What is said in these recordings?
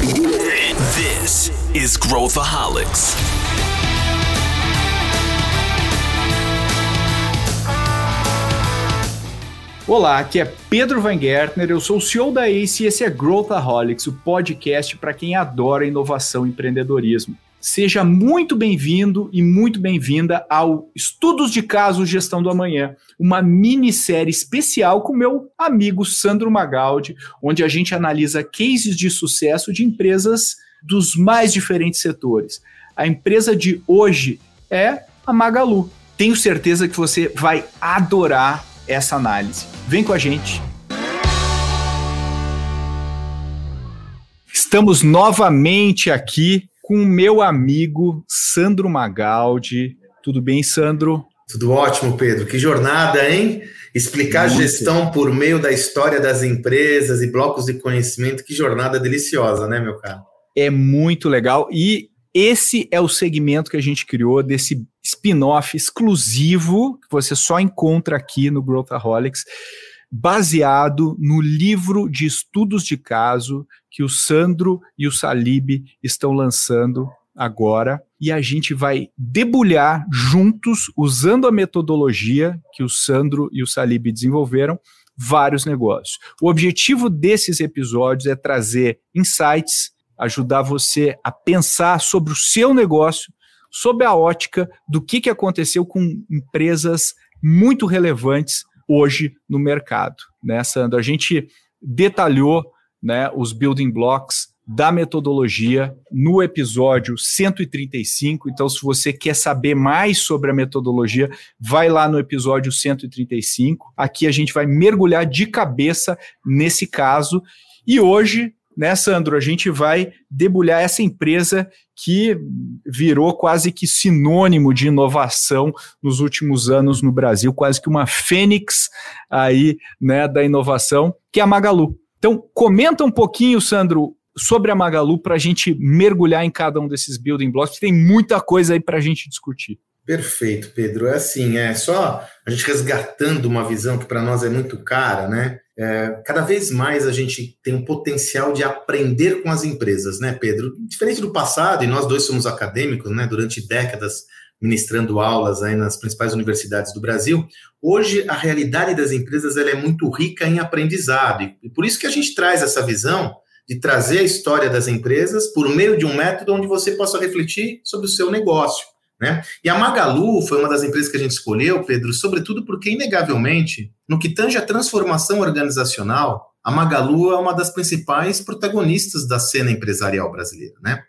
This is Growthaholics. Olá, aqui é Pedro Van Gertner, eu sou o CEO da ACE e esse é Growthaholics, o podcast para quem adora inovação e empreendedorismo. Seja muito bem-vindo e muito bem-vinda ao Estudos de Caso Gestão do Amanhã, uma minissérie especial com meu amigo Sandro Magaldi, onde a gente analisa cases de sucesso de empresas dos mais diferentes setores. A empresa de hoje é a Magalu. Tenho certeza que você vai adorar essa análise. Vem com a gente. Estamos novamente aqui com o meu amigo Sandro Magaldi. Tudo bem, Sandro? Tudo ótimo, Pedro. Que jornada, hein? Explicar Muito. gestão por meio da história das empresas e blocos de conhecimento, que jornada deliciosa, né, meu caro? É muito legal. E esse é o segmento que a gente criou desse spin-off exclusivo que você só encontra aqui no Growthaholics, baseado no livro de estudos de caso que o Sandro e o Salib estão lançando agora e a gente vai debulhar juntos, usando a metodologia que o Sandro e o Salib desenvolveram, vários negócios. O objetivo desses episódios é trazer insights, ajudar você a pensar sobre o seu negócio, sob a ótica do que, que aconteceu com empresas muito relevantes hoje no mercado. Né, Sandro? A gente detalhou né, os building blocks da metodologia no episódio 135. Então, se você quer saber mais sobre a metodologia, vai lá no episódio 135. Aqui a gente vai mergulhar de cabeça nesse caso. E hoje né, Sandro? A gente vai debulhar essa empresa que virou quase que sinônimo de inovação nos últimos anos no Brasil, quase que uma fênix aí, né, da inovação, que é a Magalu. Então, comenta um pouquinho, Sandro, sobre a Magalu para a gente mergulhar em cada um desses building blocks, tem muita coisa aí para a gente discutir. Perfeito, Pedro. É assim, é só a gente resgatando uma visão que para nós é muito cara, né? É, cada vez mais a gente tem um potencial de aprender com as empresas, né, Pedro? Diferente do passado, e nós dois somos acadêmicos, né, durante décadas ministrando aulas aí nas principais universidades do Brasil, hoje a realidade das empresas ela é muito rica em aprendizado, e por isso que a gente traz essa visão de trazer a história das empresas por meio de um método onde você possa refletir sobre o seu negócio. Né? E a Magalu foi uma das empresas que a gente escolheu, Pedro, sobretudo porque, inegavelmente, no que tange a transformação organizacional, a Magalu é uma das principais protagonistas da cena empresarial brasileira. Né?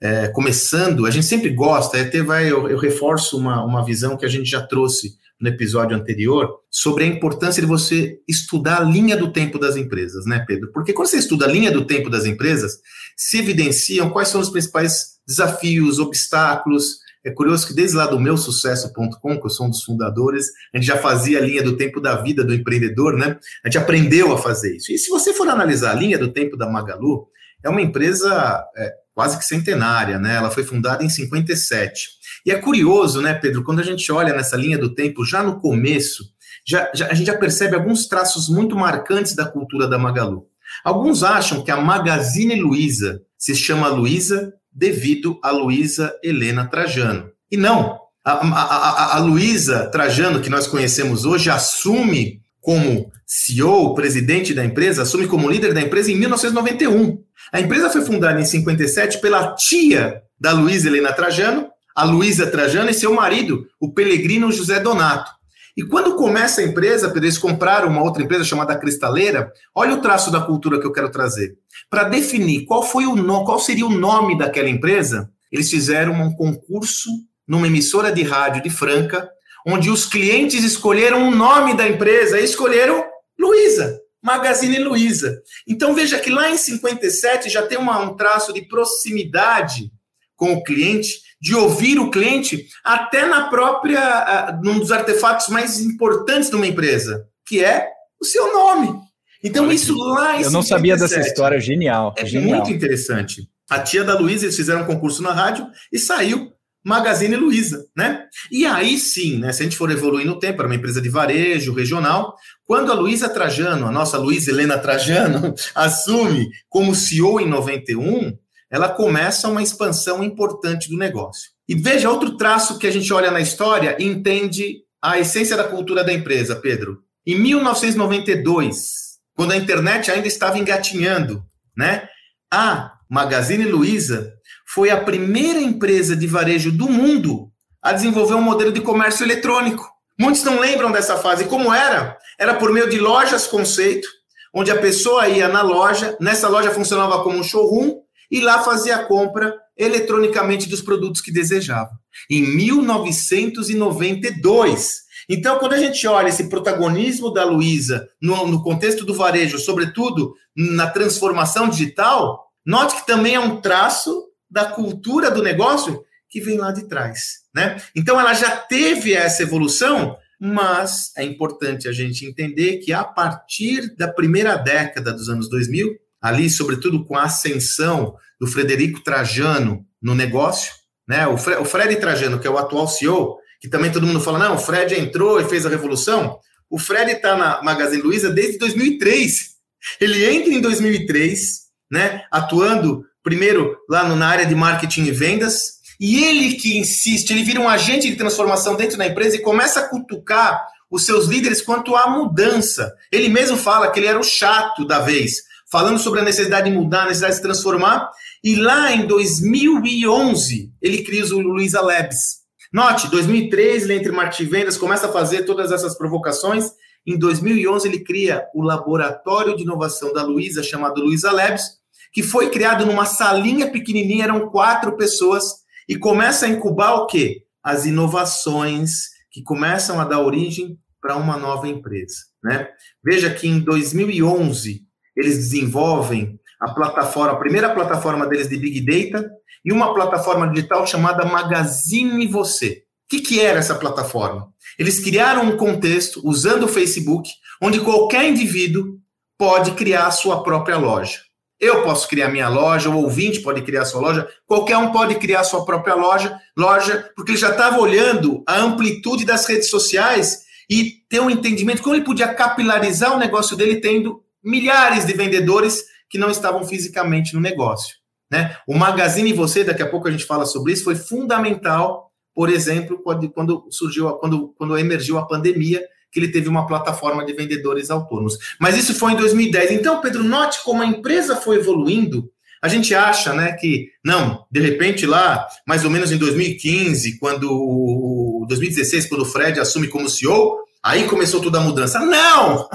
É, começando, a gente sempre gosta, até vai, eu, eu reforço uma, uma visão que a gente já trouxe no episódio anterior, sobre a importância de você estudar a linha do tempo das empresas, né, Pedro? Porque quando você estuda a linha do tempo das empresas, se evidenciam quais são os principais desafios, obstáculos, é curioso que desde lá do meu sucesso.com, que eu sou um dos fundadores, a gente já fazia a linha do tempo da vida do empreendedor, né? A gente aprendeu a fazer isso. E se você for analisar a linha do tempo da Magalu, é uma empresa é, quase que centenária, né? Ela foi fundada em 57. E é curioso, né, Pedro, quando a gente olha nessa linha do tempo, já no começo, já, já, a gente já percebe alguns traços muito marcantes da cultura da Magalu. Alguns acham que a Magazine Luiza se chama Luiza devido a Luísa Helena Trajano. E não, a, a, a, a Luísa Trajano, que nós conhecemos hoje, assume como CEO, presidente da empresa, assume como líder da empresa em 1991. A empresa foi fundada em 57 pela tia da Luísa Helena Trajano, a Luísa Trajano e seu marido, o Pelegrino José Donato. E quando começa a empresa, eles compraram uma outra empresa chamada Cristaleira, olha o traço da cultura que eu quero trazer. Para definir qual foi o no, qual seria o nome daquela empresa, eles fizeram um concurso numa emissora de rádio de Franca, onde os clientes escolheram o nome da empresa e escolheram Luiza, Magazine Luiza. Então veja que lá em 57 já tem uma, um traço de proximidade com o cliente de ouvir o cliente até na própria, num dos artefatos mais importantes de uma empresa, que é o seu nome. Então, Olha isso lá em Eu não 57, sabia dessa história, genial. É genial. muito interessante. A tia da Luísa, eles fizeram um concurso na rádio e saiu Magazine Luiza, né? E aí sim, né? Se a gente for evoluir no tempo, era uma empresa de varejo regional. Quando a Luiza Trajano, a nossa Luiza Helena Trajano, assume como CEO em 91, ela começa uma expansão importante do negócio. E veja outro traço que a gente olha na história e entende a essência da cultura da empresa, Pedro. Em 1992, quando a internet ainda estava engatinhando, né? A Magazine Luiza foi a primeira empresa de varejo do mundo a desenvolver um modelo de comércio eletrônico. Muitos não lembram dessa fase. Como era? Era por meio de lojas conceito, onde a pessoa ia na loja, nessa loja funcionava como um showroom e lá fazia a compra eletronicamente dos produtos que desejava. Em 1992. Então, quando a gente olha esse protagonismo da Luiza no, no contexto do varejo, sobretudo na transformação digital, note que também é um traço da cultura do negócio que vem lá de trás, né? Então ela já teve essa evolução, mas é importante a gente entender que a partir da primeira década dos anos 2000, ali sobretudo com a ascensão do Frederico Trajano no negócio, né? O, Fre o Fred Trajano, que é o atual CEO, que também todo mundo fala, não, o Fred entrou e fez a revolução. O Fred está na Magazine Luiza desde 2003. Ele entra em 2003, né? Atuando primeiro lá na área de marketing e vendas, e ele que insiste, ele vira um agente de transformação dentro da empresa e começa a cutucar os seus líderes quanto à mudança. Ele mesmo fala que ele era o chato da vez, falando sobre a necessidade de mudar, a necessidade de se transformar. E lá em 2011, ele cria o Luiza Labs. Note, 2003, ele entre marketing e vendas, começa a fazer todas essas provocações. Em 2011, ele cria o laboratório de inovação da Luiza, chamado Luiza Labs, que foi criado numa salinha pequenininha, eram quatro pessoas, e começa a incubar o quê? As inovações que começam a dar origem para uma nova empresa. Né? Veja que em 2011 eles desenvolvem a plataforma, a primeira plataforma deles de Big Data e uma plataforma digital chamada Magazine Você. O que, que era essa plataforma? Eles criaram um contexto usando o Facebook, onde qualquer indivíduo pode criar a sua própria loja. Eu posso criar minha loja, o ouvinte pode criar sua loja, qualquer um pode criar sua própria loja, loja, porque ele já estava olhando a amplitude das redes sociais e ter um entendimento como ele podia capilarizar o negócio dele tendo milhares de vendedores que não estavam fisicamente no negócio. Né? O Magazine Você, daqui a pouco a gente fala sobre isso, foi fundamental, por exemplo, quando, surgiu, quando, quando emergiu a pandemia que ele teve uma plataforma de vendedores autônomos. Mas isso foi em 2010. Então, Pedro, note como a empresa foi evoluindo. A gente acha, né, que não, de repente lá, mais ou menos em 2015, quando 2016, quando o Fred assume como CEO, aí começou toda a mudança. Não!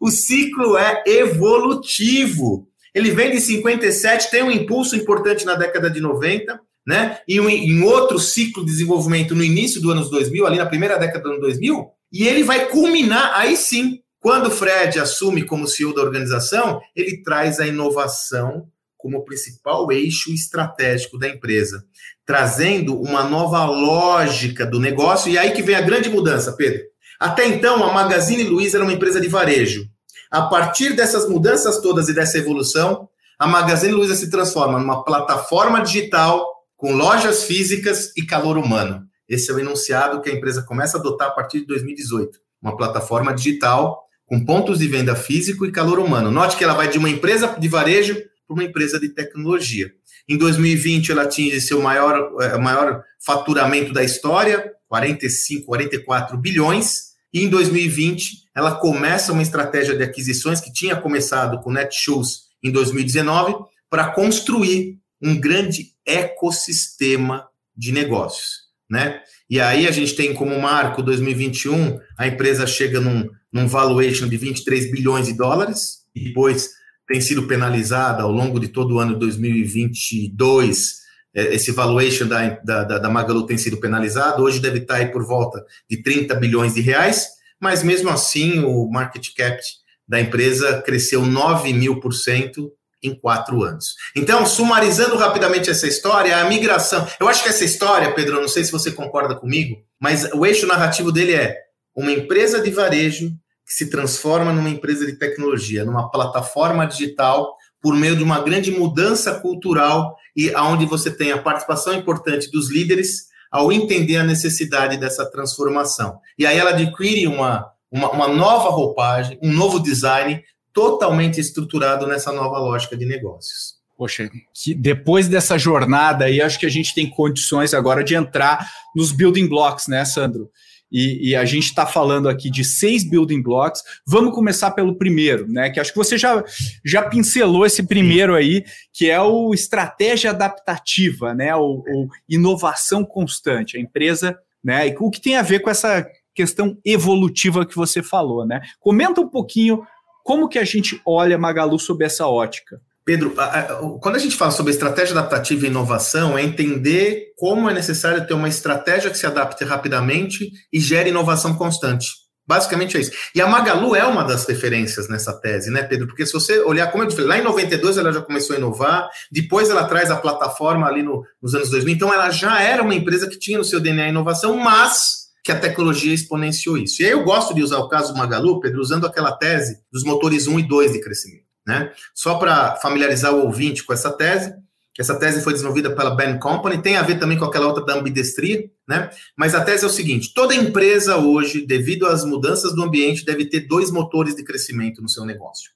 O ciclo é evolutivo. Ele vem de 57, tem um impulso importante na década de 90, né? E em outro ciclo de desenvolvimento no início do anos 2000, ali na primeira década do ano 2000, e ele vai culminar aí sim. Quando o Fred assume como CEO da organização, ele traz a inovação como principal eixo estratégico da empresa, trazendo uma nova lógica do negócio. E aí que vem a grande mudança, Pedro. Até então, a Magazine Luiza era uma empresa de varejo. A partir dessas mudanças todas e dessa evolução, a Magazine Luiza se transforma numa plataforma digital com lojas físicas e calor humano. Esse é o enunciado que a empresa começa a adotar a partir de 2018. Uma plataforma digital com pontos de venda físico e calor humano. Note que ela vai de uma empresa de varejo para uma empresa de tecnologia. Em 2020, ela atinge seu maior, é, maior faturamento da história, 45, 44 bilhões. E em 2020, ela começa uma estratégia de aquisições que tinha começado com Netshoes em 2019 para construir um grande ecossistema de negócios né? E aí a gente tem como marco 2021, a empresa chega num, num valuation de 23 bilhões de dólares, e depois tem sido penalizada ao longo de todo o ano de 2022. É, esse valuation da, da, da Magalu tem sido penalizado, hoje deve estar aí por volta de 30 bilhões de reais, mas mesmo assim o market cap da empresa cresceu 9 mil por cento em quatro anos. Então, sumarizando rapidamente essa história, a migração. Eu acho que essa história, Pedro, não sei se você concorda comigo, mas o eixo narrativo dele é uma empresa de varejo que se transforma numa empresa de tecnologia, numa plataforma digital por meio de uma grande mudança cultural e aonde você tem a participação importante dos líderes ao entender a necessidade dessa transformação. E aí ela adquire uma, uma, uma nova roupagem, um novo design totalmente estruturado nessa nova lógica de negócios. Poxa, que depois dessa jornada aí, acho que a gente tem condições agora de entrar nos building blocks, né, Sandro? E, e, a gente está falando aqui de seis building blocks. Vamos começar pelo primeiro, né? Que acho que você já, já pincelou esse primeiro aí, que é o estratégia adaptativa, né? O, o inovação constante. A empresa, né? E o que tem a ver com essa questão evolutiva que você falou, né? Comenta um pouquinho como que a gente olha Magalu sob essa ótica. Pedro, quando a gente fala sobre estratégia adaptativa e inovação, é entender como é necessário ter uma estratégia que se adapte rapidamente e gere inovação constante. Basicamente é isso. E a Magalu é uma das referências nessa tese, né, Pedro? Porque se você olhar, como eu disse, lá em 92 ela já começou a inovar, depois ela traz a plataforma ali no, nos anos 2000, então ela já era uma empresa que tinha no seu DNA inovação, mas que a tecnologia exponenciou isso. E aí eu gosto de usar o caso do Magalu, Pedro, usando aquela tese dos motores 1 e 2 de crescimento. Né? Só para familiarizar o ouvinte com essa tese, essa tese foi desenvolvida pela Ben Company, tem a ver também com aquela outra da ambidestria, né? Mas a tese é o seguinte: toda empresa hoje, devido às mudanças do ambiente, deve ter dois motores de crescimento no seu negócio.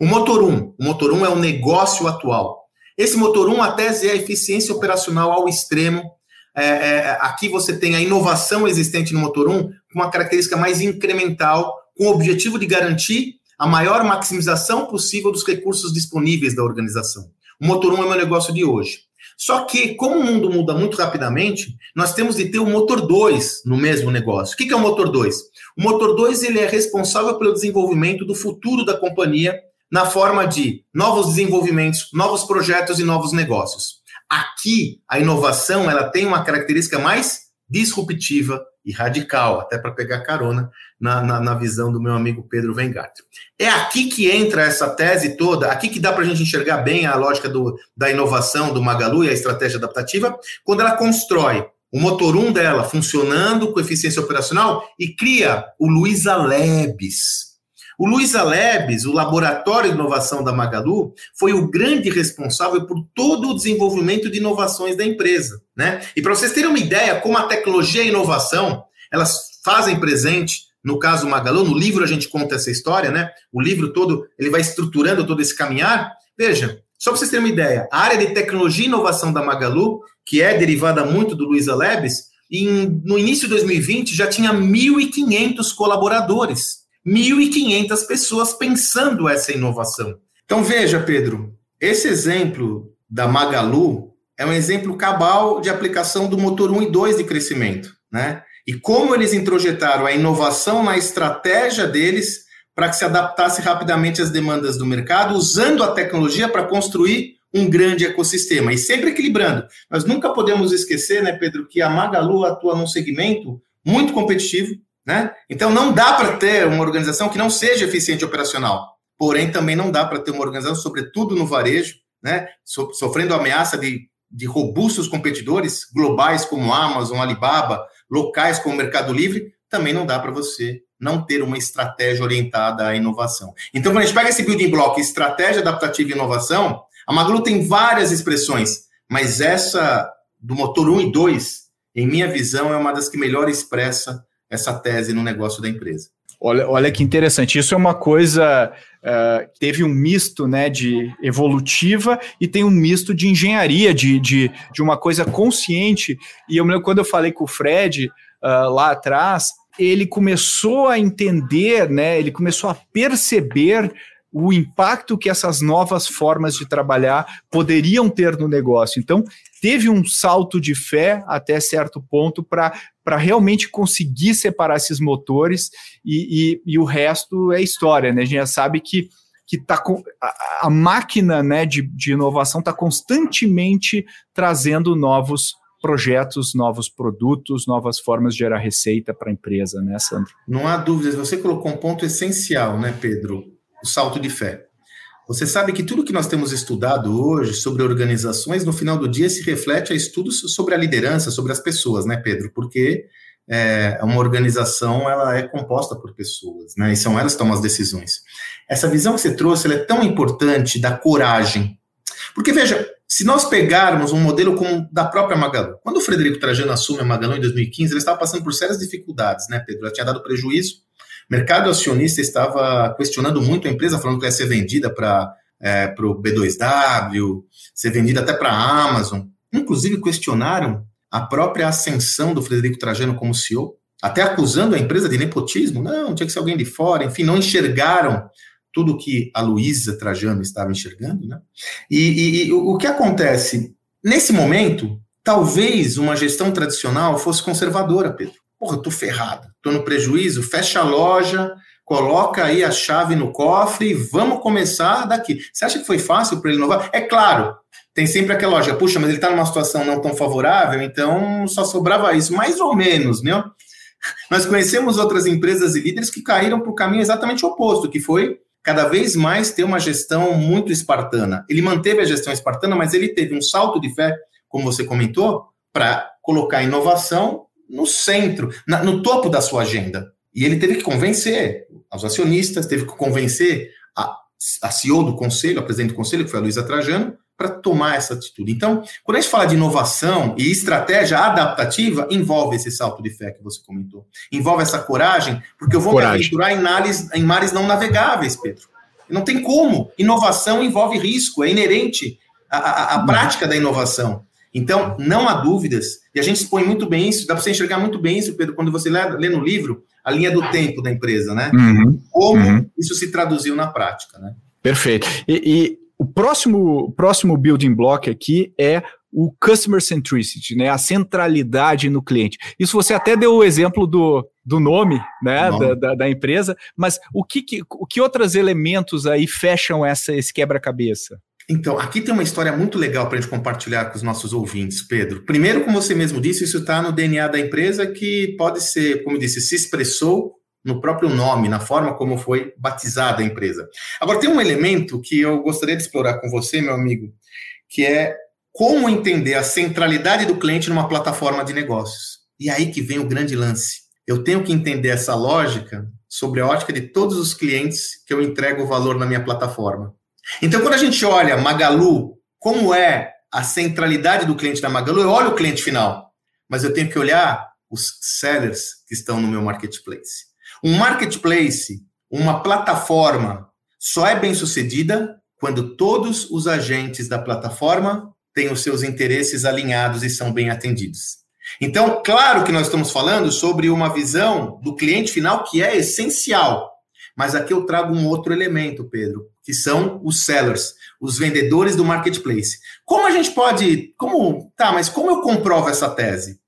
O motor 1, um, o motor 1 um é o negócio atual. Esse motor 1, um, a tese é a eficiência operacional ao extremo. É, é, aqui você tem a inovação existente no motor 1 com uma característica mais incremental, com o objetivo de garantir a maior maximização possível dos recursos disponíveis da organização. O motor 1 é meu negócio de hoje. Só que, como o mundo muda muito rapidamente, nós temos de ter o motor 2 no mesmo negócio. O que é o motor 2? O motor 2 ele é responsável pelo desenvolvimento do futuro da companhia na forma de novos desenvolvimentos, novos projetos e novos negócios. Aqui, a inovação ela tem uma característica mais disruptiva e radical, até para pegar carona na, na, na, visão do meu amigo Pedro Vengart. É aqui que entra essa tese toda, aqui que dá para a gente enxergar bem a lógica do, da inovação do Magalu e a estratégia adaptativa, quando ela constrói o motor 1 dela funcionando com eficiência operacional e cria o Luiza Labs, o Luiz Alebes, o laboratório de inovação da Magalu, foi o grande responsável por todo o desenvolvimento de inovações da empresa. Né? E para vocês terem uma ideia como a tecnologia e a inovação elas fazem presente no caso Magalu, no livro a gente conta essa história, né? O livro todo, ele vai estruturando todo esse caminhar. Veja, só para vocês terem uma ideia, a área de tecnologia e inovação da Magalu, que é derivada muito do Luiz Alebes, em, no início de 2020 já tinha 1.500 colaboradores. 1.500 pessoas pensando essa inovação. Então veja, Pedro, esse exemplo da Magalu é um exemplo cabal de aplicação do motor 1 e 2 de crescimento, né? E como eles introjetaram a inovação na estratégia deles para que se adaptasse rapidamente às demandas do mercado, usando a tecnologia para construir um grande ecossistema e sempre equilibrando. Nós nunca podemos esquecer, né, Pedro, que a Magalu atua num segmento muito competitivo, né? Então não dá para ter uma organização que não seja eficiente operacional. Porém, também não dá para ter uma organização, sobretudo no varejo, né? So, sofrendo ameaça de, de robustos competidores globais como Amazon, Alibaba, locais como Mercado Livre, também não dá para você não ter uma estratégia orientada à inovação. Então, quando a gente pega esse building block, estratégia adaptativa e inovação, a Magalu tem várias expressões, mas essa do motor 1 e 2, em minha visão, é uma das que melhor expressa essa tese no negócio da empresa. Olha, olha que interessante. Isso é uma coisa. Uh, teve um misto né, de evolutiva e tem um misto de engenharia, de, de, de uma coisa consciente. E eu me lembro quando eu falei com o Fred uh, lá atrás, ele começou a entender, né, ele começou a perceber o impacto que essas novas formas de trabalhar poderiam ter no negócio. Então, teve um salto de fé até certo ponto para realmente conseguir separar esses motores e, e, e, o resto é história, né? A gente já sabe que, que tá com, a, a máquina né, de, de inovação está constantemente trazendo novos projetos, novos produtos, novas formas de gerar receita para a empresa, né, Sandro? Não há dúvidas. Você colocou um ponto essencial, né, Pedro? O salto de fé. Você sabe que tudo que nós temos estudado hoje sobre organizações, no final do dia, se reflete a estudos sobre a liderança, sobre as pessoas, né, Pedro? Porque é, uma organização ela é composta por pessoas, né? E são elas que tomam as decisões. Essa visão que você trouxe é tão importante da coragem. Porque, veja, se nós pegarmos um modelo como da própria Magalu, quando o Frederico Trajano assume a Magalu em 2015, ele estava passando por sérias dificuldades, né, Pedro? Ela tinha dado prejuízo, o mercado acionista estava questionando muito a empresa, falando que ia ser vendida para é, o B2W, ser vendida até para a Amazon. Inclusive, questionaram a própria ascensão do Frederico Trajano como CEO, até acusando a empresa de nepotismo. Não, tinha que ser alguém de fora. Enfim, não enxergaram tudo que a Luísa Trajano estava enxergando. Né? E, e, e o que acontece? Nesse momento, talvez uma gestão tradicional fosse conservadora, Pedro. Porra, tô ferrado, tô no prejuízo, fecha a loja, coloca aí a chave no cofre e vamos começar daqui. Você acha que foi fácil para ele inovar? É claro, tem sempre aquela loja, puxa, mas ele está numa situação não tão favorável, então só sobrava isso, mais ou menos, né? Nós conhecemos outras empresas e líderes que caíram para o caminho exatamente oposto, que foi cada vez mais ter uma gestão muito espartana. Ele manteve a gestão espartana, mas ele teve um salto de fé, como você comentou, para colocar inovação no centro, na, no topo da sua agenda. E ele teve que convencer os acionistas, teve que convencer a, a CEO do conselho, a presidente do conselho, que foi a Luísa Trajano, para tomar essa atitude. Então, quando a gente fala de inovação e estratégia adaptativa, envolve esse salto de fé que você comentou. Envolve essa coragem, porque eu vou coragem. me aventurar em, mares, em mares não navegáveis, Pedro. Não tem como. Inovação envolve risco, é inerente à, à, à uhum. prática da inovação. Então, não há dúvidas, e a gente expõe muito bem isso, dá para você enxergar muito bem isso, Pedro, quando você lê, lê, no livro a linha do tempo da empresa, né? Uhum, Como uhum. isso se traduziu na prática, né? Perfeito. E, e o próximo, próximo building block aqui é o customer centricity, né? A centralidade no cliente. Isso você até deu o exemplo do, do nome, né? Da, da, da, empresa, mas o que, que, o que outros elementos aí fecham essa, esse quebra-cabeça? Então, aqui tem uma história muito legal para a gente compartilhar com os nossos ouvintes, Pedro. Primeiro, como você mesmo disse, isso está no DNA da empresa que pode ser, como disse, se expressou no próprio nome, na forma como foi batizada a empresa. Agora, tem um elemento que eu gostaria de explorar com você, meu amigo, que é como entender a centralidade do cliente numa plataforma de negócios. E aí que vem o grande lance. Eu tenho que entender essa lógica sobre a ótica de todos os clientes que eu entrego o valor na minha plataforma. Então, quando a gente olha Magalu, como é a centralidade do cliente da Magalu, eu olho o cliente final, mas eu tenho que olhar os sellers que estão no meu marketplace. Um marketplace, uma plataforma, só é bem sucedida quando todos os agentes da plataforma têm os seus interesses alinhados e são bem atendidos. Então, claro que nós estamos falando sobre uma visão do cliente final que é essencial. Mas aqui eu trago um outro elemento, Pedro, que são os sellers, os vendedores do marketplace. Como a gente pode. Como. Tá, mas como eu comprovo essa tese?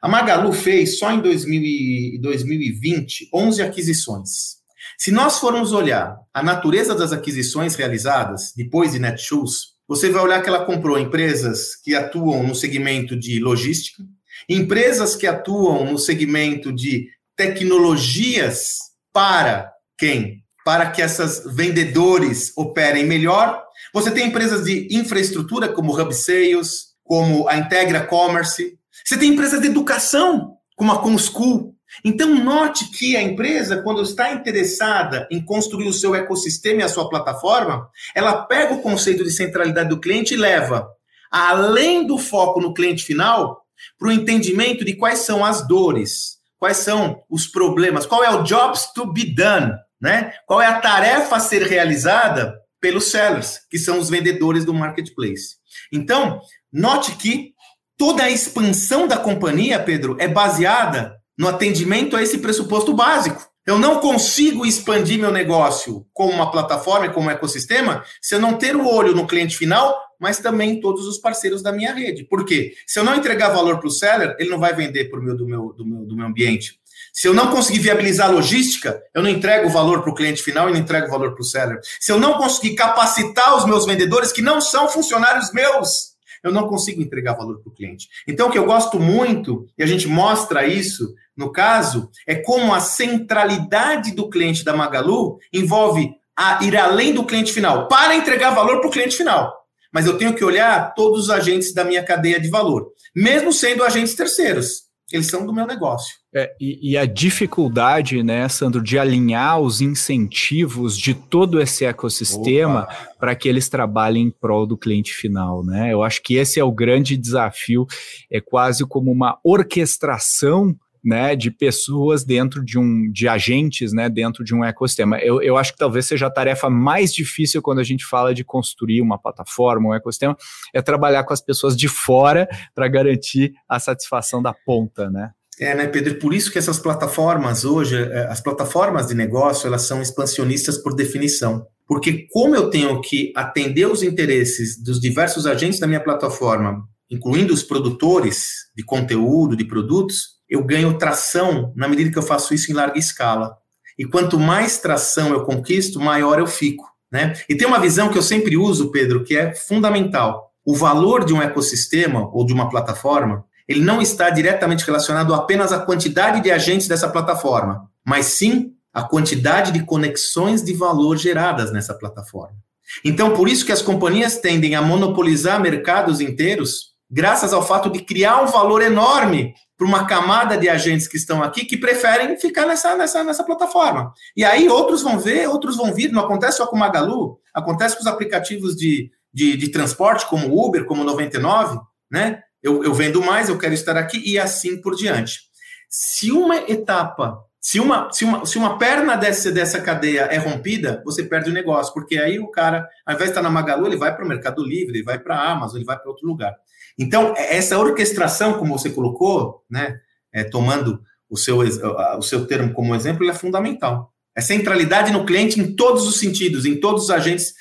A Magalu fez só em 2000 2020 11 aquisições. Se nós formos olhar a natureza das aquisições realizadas depois de Netshoes, você vai olhar que ela comprou empresas que atuam no segmento de logística, empresas que atuam no segmento de tecnologias para quem? Para que essas vendedores operem melhor. Você tem empresas de infraestrutura como Hub Sales, como a Integra Commerce, você tem empresas de educação, como a Conschool. Então, note que a empresa, quando está interessada em construir o seu ecossistema e a sua plataforma, ela pega o conceito de centralidade do cliente e leva, além do foco no cliente final, para o entendimento de quais são as dores, quais são os problemas, qual é o jobs to be done, né? Qual é a tarefa a ser realizada pelos sellers, que são os vendedores do marketplace. Então, note que toda a expansão da companhia, Pedro, é baseada no atendimento a esse pressuposto básico. Eu não consigo expandir meu negócio como uma plataforma como um ecossistema se eu não ter o olho no cliente final, mas também todos os parceiros da minha rede. Por quê? Se eu não entregar valor para o seller, ele não vai vender por meio do meu, do, meu, do meu ambiente. Se eu não conseguir viabilizar a logística, eu não entrego valor para o cliente final e não entrego valor para o seller. Se eu não conseguir capacitar os meus vendedores, que não são funcionários meus, eu não consigo entregar valor para o cliente. Então, o que eu gosto muito, e a gente mostra isso no caso, é como a centralidade do cliente da Magalu envolve a ir além do cliente final, para entregar valor para o cliente final. Mas eu tenho que olhar todos os agentes da minha cadeia de valor, mesmo sendo agentes terceiros. Eles são do meu negócio. É, e, e, a dificuldade, né, Sandro, de alinhar os incentivos de todo esse ecossistema para que eles trabalhem em prol do cliente final, né? Eu acho que esse é o grande desafio, é quase como uma orquestração né, de pessoas dentro de um, de agentes, né, dentro de um ecossistema. Eu, eu acho que talvez seja a tarefa mais difícil quando a gente fala de construir uma plataforma, um ecossistema, é trabalhar com as pessoas de fora para garantir a satisfação da ponta, né? É, né, Pedro? Por isso que essas plataformas hoje, é, as plataformas de negócio, elas são expansionistas por definição. Porque como eu tenho que atender os interesses dos diversos agentes da minha plataforma, incluindo os produtores de conteúdo, de produtos, eu ganho tração na medida que eu faço isso em larga escala. E quanto mais tração eu conquisto, maior eu fico. Né? E tem uma visão que eu sempre uso, Pedro, que é fundamental. O valor de um ecossistema ou de uma plataforma, ele não está diretamente relacionado apenas à quantidade de agentes dessa plataforma, mas sim à quantidade de conexões de valor geradas nessa plataforma. Então, por isso que as companhias tendem a monopolizar mercados inteiros, graças ao fato de criar um valor enorme para uma camada de agentes que estão aqui que preferem ficar nessa, nessa, nessa plataforma. E aí outros vão ver, outros vão vir. Não acontece só com o Magalu, acontece com os aplicativos de, de, de transporte, como Uber, como 99, né? Eu, eu vendo mais, eu quero estar aqui e assim por diante. Se uma etapa, se uma, se uma, se uma perna dessa, dessa cadeia é rompida, você perde o negócio, porque aí o cara, ao invés de estar na Magalu, ele vai para o Mercado Livre, ele vai para a Amazon, ele vai para outro lugar. Então, é, essa orquestração, como você colocou, né, é, tomando o seu, o seu termo como exemplo, é fundamental. É centralidade no cliente em todos os sentidos, em todos os agentes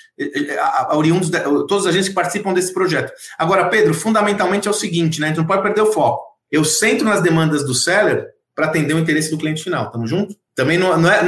oriundos, todos os agentes que participam desse projeto. Agora, Pedro, fundamentalmente é o seguinte, né? A gente não pode perder o foco. Eu centro nas demandas do seller para atender o interesse do cliente final. Tamo junto? Também não, não, é,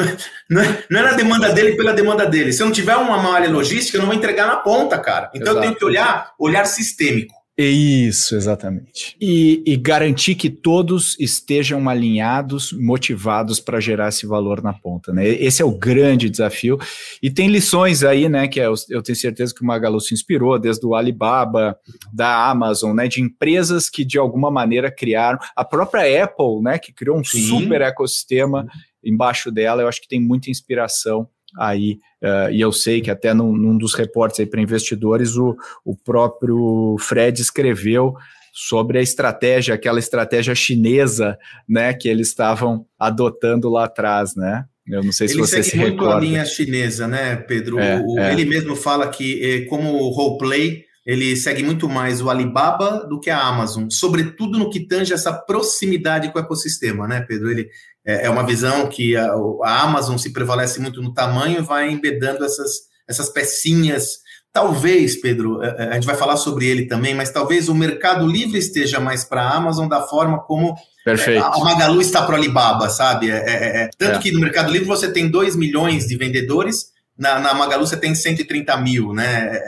não, é, não é na demanda dele pela demanda dele. Se eu não tiver uma malha logística, eu não vou entregar na ponta, cara. Então Exato. eu tenho que olhar, olhar sistêmico. Isso, exatamente. E, e, garantir que todos estejam alinhados, motivados para gerar esse valor na ponta, né? Esse é o grande desafio. E tem lições aí, né? Que é, eu tenho certeza que o Magalu se inspirou, desde o Alibaba, da Amazon, né? De empresas que de alguma maneira criaram. A própria Apple, né? Que criou um Sim. super ecossistema embaixo dela. Eu acho que tem muita inspiração aí, uh, e eu sei que até num, num dos reportes aí para investidores, o, o próprio Fred escreveu sobre a estratégia, aquela estratégia chinesa, né, que eles estavam adotando lá atrás, né? Eu não sei se ele você segue se muito recorda. a linha chinesa, né, Pedro? É, o, é. Ele mesmo fala que, eh, como roleplay, ele segue muito mais o Alibaba do que a Amazon, sobretudo no que tange essa proximidade com o ecossistema, né, Pedro? Ele é, é uma visão que a, a, Amazon se prevalece muito no tamanho e vai embedando essas, essas pecinhas. Talvez, Pedro, é, é, a gente vai falar sobre ele também, mas talvez o Mercado Livre esteja mais para a Amazon da forma como Perfeito. a Magalu está para o Alibaba, sabe? É, é, é. Tanto que no Mercado Livre você tem 2 milhões de vendedores, na, na Magalu você tem 130 mil, né?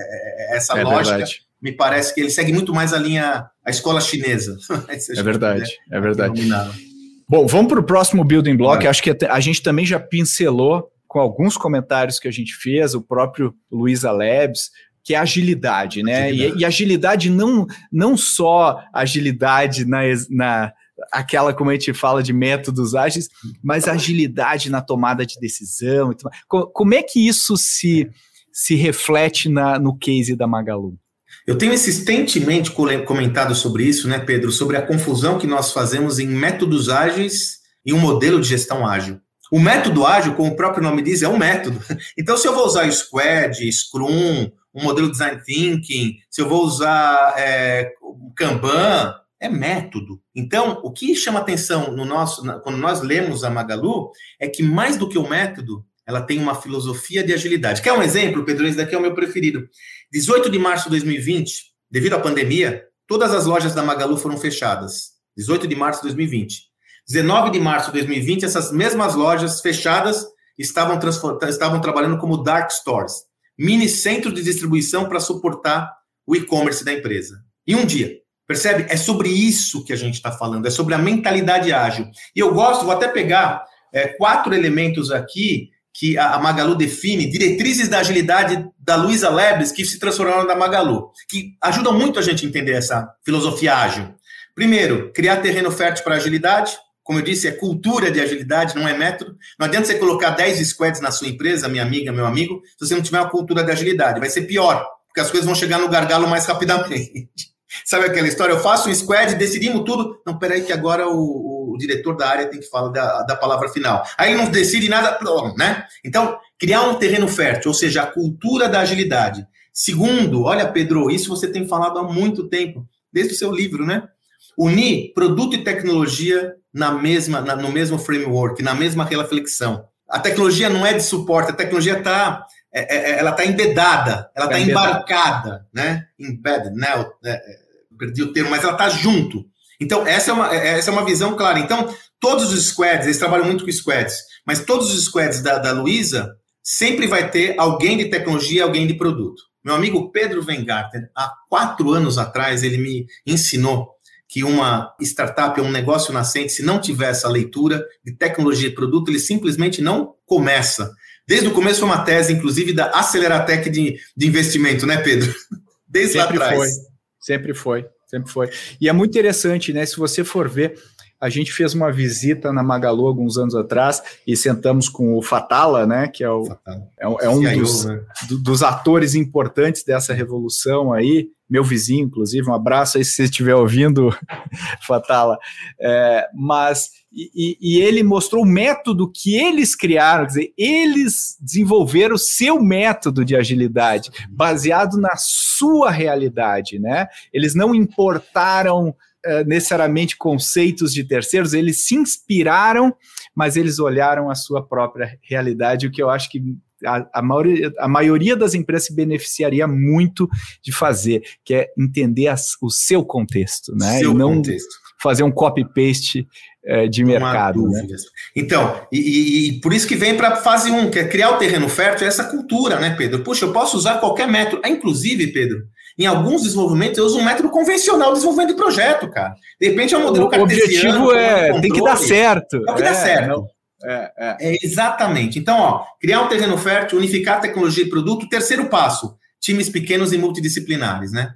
Essa lógica. Verdade me parece que ele segue muito mais a linha, a escola chinesa. é verdade, é verdade. Bom, vamos para o próximo building block. Acho que a gente também já pincelou com alguns comentários que a gente fez, o próprio Luiza Labs, que é agilidade, né? Agilidade. E, e, agilidade não, não só agilidade na, na aquela como a gente fala de métodos ágeis, mas agilidade na tomada de decisão. Como é que isso se, se reflete na, no case da Magalu? Eu tenho insistentemente comentado sobre isso, né, Pedro, sobre a confusão que nós fazemos em métodos ágeis e um modelo de gestão ágil. O método ágil, como o próprio nome diz, é um método. Então, se eu vou usar Squad, Scrum, um modelo Design Thinking, se eu vou usar é, Kanban, é método. Então, o que chama atenção no nosso, quando nós lemos a Magalu, é que mais do que o método, ela tem uma filosofia de agilidade. Quer um exemplo, Pedro? Esse daqui é o meu preferido. 18 de março de 2020, devido à pandemia, todas as lojas da Magalu foram fechadas. 18 de março de 2020. 19 de março de 2020, essas mesmas lojas fechadas estavam, estavam trabalhando como dark stores, mini centro de distribuição para suportar o e-commerce da empresa. Em um dia. Percebe? É sobre isso que a gente está falando, é sobre a mentalidade ágil. E eu gosto, vou até pegar é, quatro elementos aqui que a Magalu define, diretrizes da agilidade da Luísa Lebres, que se transformaram na Magalu, que ajudam muito a gente a entender essa filosofia ágil. Primeiro, criar terreno fértil para agilidade. Como eu disse, é cultura de agilidade, não é método. Não adianta você colocar 10 squads na sua empresa, minha amiga, meu amigo, se você não tiver uma cultura de agilidade. Vai ser pior, porque as coisas vão chegar no gargalo mais rapidamente. Sabe aquela história? Eu faço um squad, decidimos tudo. Não, peraí, que agora o, o diretor da área tem que falar da, da palavra final. Aí não decide nada, né? Então, criar um terreno fértil, ou seja, a cultura da agilidade. Segundo, olha, Pedro, isso você tem falado há muito tempo, desde o seu livro, né? Unir produto e tecnologia na mesma, na, no mesmo framework, na mesma reflexão. A tecnologia não é de suporte, a tecnologia está é, é, é, ela está embedada, ela está tá embarcada, né? Embedded, né? É, perdi o termo, mas ela está junto. Então, essa é, uma, essa é uma visão clara. Então, todos os squads, eles trabalham muito com squads, mas todos os squads da, da Luísa sempre vai ter alguém de tecnologia, alguém de produto. Meu amigo Pedro Vengarten, há quatro anos atrás, ele me ensinou que uma startup ou um negócio nascente, se não tiver essa leitura de tecnologia e produto, ele simplesmente não começa. Desde o começo foi uma tese, inclusive, da Aceleratec de, de investimento, né, Pedro? Desde sempre lá atrás. Foi, sempre foi, sempre foi. E é muito interessante, né? Se você for ver, a gente fez uma visita na Magalu alguns anos atrás e sentamos com o Fatala, né? Que é, o, é, é, um dos, né? do, dos atores importantes dessa revolução aí meu vizinho, inclusive, um abraço aí se você estiver ouvindo, Fatala. É, mas, e, e, ele mostrou o método que eles criaram, quer dizer, eles desenvolveram o seu método de agilidade, baseado na sua realidade, né? Eles não importaram é, necessariamente conceitos de terceiros, eles se inspiraram, mas eles olharam a sua própria realidade, o que eu acho que a, a, maioria, a maioria das empresas se beneficiaria muito de fazer, que é entender as, o seu contexto, né? Seu e não contexto. fazer um copy-paste é, de mercado. Né? Então, e, e, por isso que vem para a fase 1, um, que é criar o terreno fértil, é essa cultura, né, Pedro? Puxa, eu posso usar qualquer método. Ah, inclusive, Pedro, em alguns desenvolvimentos eu uso um método convencional de desenvolvimento de projeto, cara. De repente é um modelo O objetivo é, tem que dar certo. É o que é, dá certo. É, é. é, exatamente. Então, ó, criar um terreno fértil, unificar tecnologia e produto. Terceiro passo, times pequenos e multidisciplinares, né?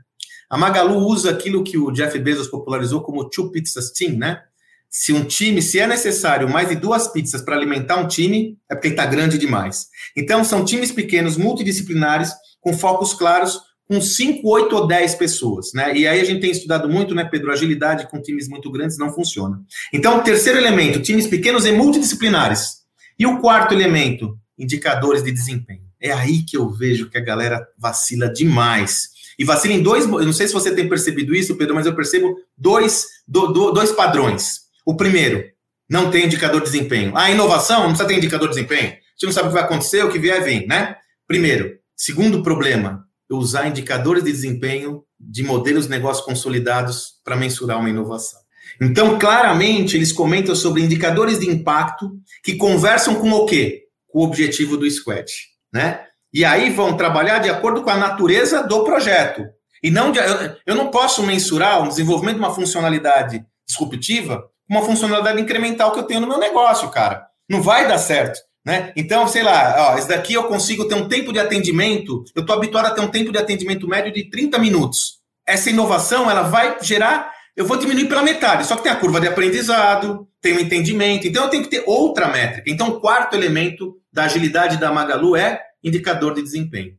A Magalu usa aquilo que o Jeff Bezos popularizou como two pizzas team, né? Se um time, se é necessário mais de duas pizzas para alimentar um time, é porque está grande demais. Então, são times pequenos, multidisciplinares, com focos claros, com 5, 8 ou 10 pessoas, né? E aí a gente tem estudado muito, né, Pedro? Agilidade com times muito grandes não funciona. Então, terceiro elemento, times pequenos e multidisciplinares. E o quarto elemento, indicadores de desempenho. É aí que eu vejo que a galera vacila demais. E vacila em dois. Eu não sei se você tem percebido isso, Pedro, mas eu percebo dois, do, do, dois padrões. O primeiro, não tem indicador de desempenho. A inovação não precisa ter indicador de desempenho. Você não sabe o que vai acontecer, o que vier, vem, né? Primeiro. Segundo problema, usar indicadores de desempenho de modelos de negócio consolidados para mensurar uma inovação. Então, claramente, eles comentam sobre indicadores de impacto que conversam com o quê? Com o objetivo do squad, né? E aí vão trabalhar de acordo com a natureza do projeto. E não de, eu não posso mensurar o desenvolvimento de uma funcionalidade disruptiva uma funcionalidade incremental que eu tenho no meu negócio, cara. Não vai dar certo. Né? Então, sei lá, ó, esse daqui eu consigo ter um tempo de atendimento, eu estou habituado a ter um tempo de atendimento médio de 30 minutos. Essa inovação, ela vai gerar, eu vou diminuir pela metade, só que tem a curva de aprendizado, tem o entendimento, então eu tenho que ter outra métrica. Então, o quarto elemento da agilidade da Magalu é indicador de desempenho.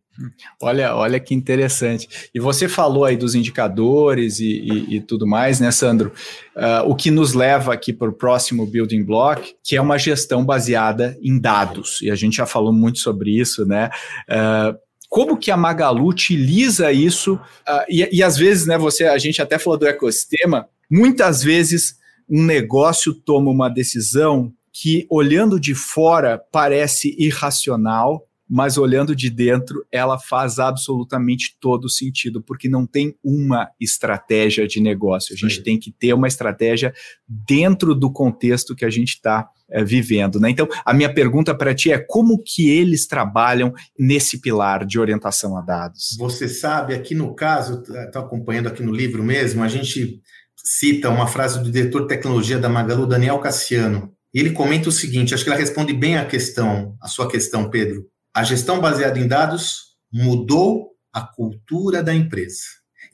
Olha, olha que interessante. E você falou aí dos indicadores e, e, e tudo mais, né, Sandro? Uh, o que nos leva aqui para o próximo building block, que é uma gestão baseada em dados. E a gente já falou muito sobre isso, né? Uh, como que a Magalu utiliza isso? Uh, e, e às vezes, né, você, a gente até falou do ecossistema, muitas vezes um negócio toma uma decisão que, olhando de fora, parece irracional, mas olhando de dentro, ela faz absolutamente todo sentido, porque não tem uma estratégia de negócio. A gente Sim. tem que ter uma estratégia dentro do contexto que a gente está é, vivendo. Né? Então, a minha pergunta para ti é como que eles trabalham nesse pilar de orientação a dados? Você sabe, aqui no caso, estou acompanhando aqui no livro mesmo, a gente cita uma frase do diretor de tecnologia da Magalu, Daniel Cassiano, e ele comenta o seguinte: acho que ela responde bem a questão, a sua questão, Pedro. A gestão baseada em dados mudou a cultura da empresa.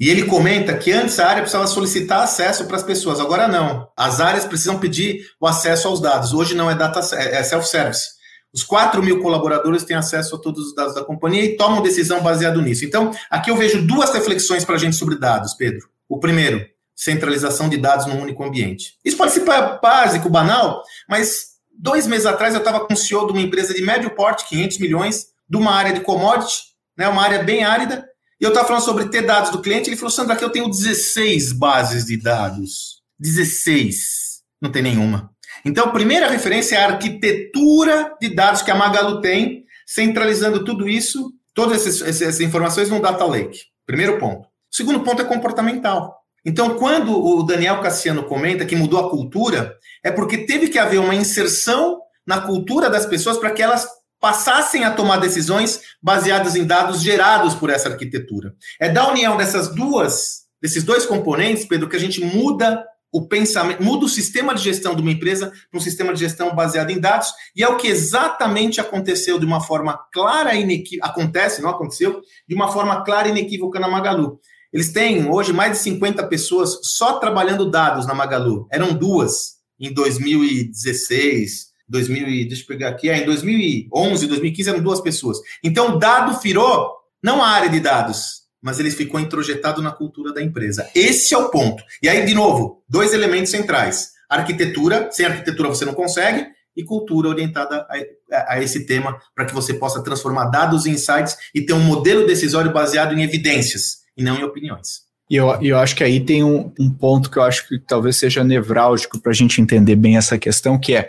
E ele comenta que antes a área precisava solicitar acesso para as pessoas, agora não. As áreas precisam pedir o acesso aos dados. Hoje não é data é self-service. Os 4 mil colaboradores têm acesso a todos os dados da companhia e tomam decisão baseado nisso. Então, aqui eu vejo duas reflexões para a gente sobre dados, Pedro. O primeiro, centralização de dados num único ambiente. Isso pode ser básico, banal, mas dois meses atrás eu estava com o CEO de uma empresa de médio porte, 500 milhões, de uma área de commodity, né, uma área bem árida, e eu estava falando sobre ter dados do cliente, ele falou, Sandra, aqui eu tenho 16 bases de dados. 16. Não tem nenhuma. Então, a primeira referência é a arquitetura de dados que a Magalu tem, centralizando tudo isso, todas essas, essas informações num data lake. Primeiro ponto. O segundo ponto é comportamental. Então, quando o Daniel Cassiano comenta que mudou a cultura, é porque teve que haver uma inserção na cultura das pessoas para que elas passassem a tomar decisões baseadas em dados gerados por essa arquitetura. É da união dessas duas, desses dois componentes, Pedro, que a gente muda o pensamento, muda o sistema de gestão de uma empresa para um sistema de gestão baseado em dados, e é o que exatamente aconteceu de uma forma clara e inequívoca, acontece, não aconteceu, de uma forma clara e inequívoca na Magalu. Eles têm hoje mais de 50 pessoas só trabalhando dados na Magalu. Eram duas em 2016, 2000, deixa eu pegar aqui, é, em 2011, 2015 eram duas pessoas. Então dado virou não a área de dados, mas ele ficou introjetado na cultura da empresa. Esse é o ponto. E aí, de novo, dois elementos centrais: arquitetura, sem arquitetura você não consegue, e cultura orientada a, a esse tema, para que você possa transformar dados em insights e ter um modelo decisório baseado em evidências e não em opiniões. E eu, eu acho que aí tem um, um ponto que eu acho que talvez seja nevrálgico para a gente entender bem essa questão, que é,